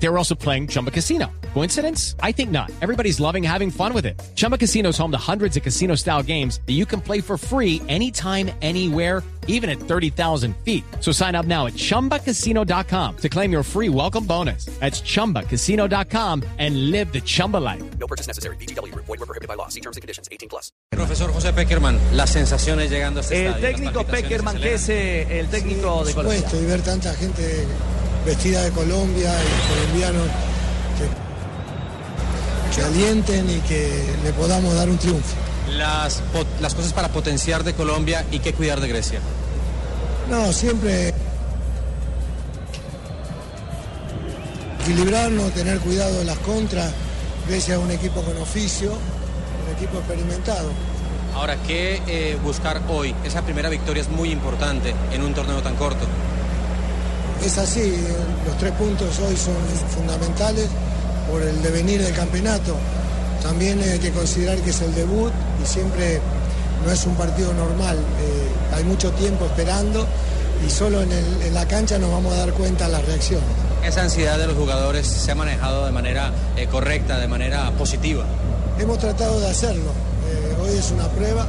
They were also playing Chumba Casino. Coincidence? I think not. Everybody's loving having fun with it. Chumba Casino is home to hundreds of casino style games that you can play for free anytime, anywhere, even at 30,000 feet. So sign up now at chumbacasino.com to claim your free welcome bonus. That's chumbacasino.com and live the Chumba life. No purchase necessary. BGW. Void were prohibited by law. See terms and conditions. 18 plus. Profesor José Peckerman, las sensaciones llegando a este El estadio, técnico Peckerman, que es eh, el técnico de Por Colombia. supuesto, y ver tanta gente vestida de Colombia y colombianos que, que alienten y que le podamos dar un triunfo. Las, las cosas para potenciar de Colombia y qué cuidar de Grecia. No, siempre equilibrarnos, tener cuidado en las contras. Grecia es un equipo con oficio, un equipo experimentado. Ahora, ¿qué eh, buscar hoy? Esa primera victoria es muy importante en un torneo tan corto. Es así, eh, los tres puntos hoy son fundamentales por el devenir del campeonato. También hay que considerar que es el debut y siempre no es un partido normal. eh, hay mucho tiempo esperando y solo en, el- en la cancha nos vamos a dar cuenta de las reacciones. Esa ansiedad de los jugadores se ha manejado de manera eh, correcta, de manera positiva. Hemos tratado de hacerlo. eh, hoy es una prueba.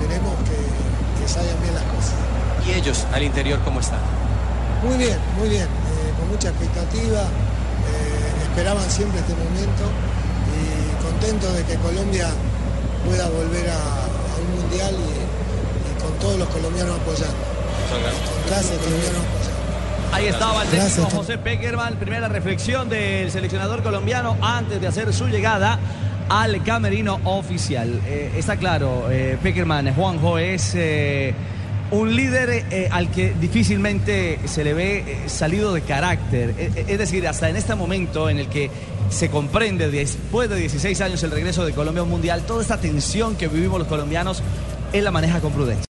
esperemos que, que salgan bien las cosas. ¿Y ellos al interior cómo están? Muy bien, muy bien, eh, con mucha expectativa, eh, esperaban siempre este momento y contento de que Colombia pueda volver a, a un mundial y, y con todos los colombianos apoyando, gracias. colombianos apoyando. Ahí estaba el técnico Gracias. José Peckerman, primera reflexión del seleccionador colombiano antes de hacer su llegada al camerino oficial. Eh, está claro, eh, Peckerman, Juanjo es eh, un líder eh, al que difícilmente se le ve eh, salido de carácter. Eh, eh, es decir, hasta en este momento en el que se comprende después de 16 años el regreso de Colombia a un mundial, toda esta tensión que vivimos los colombianos, él la maneja con prudencia.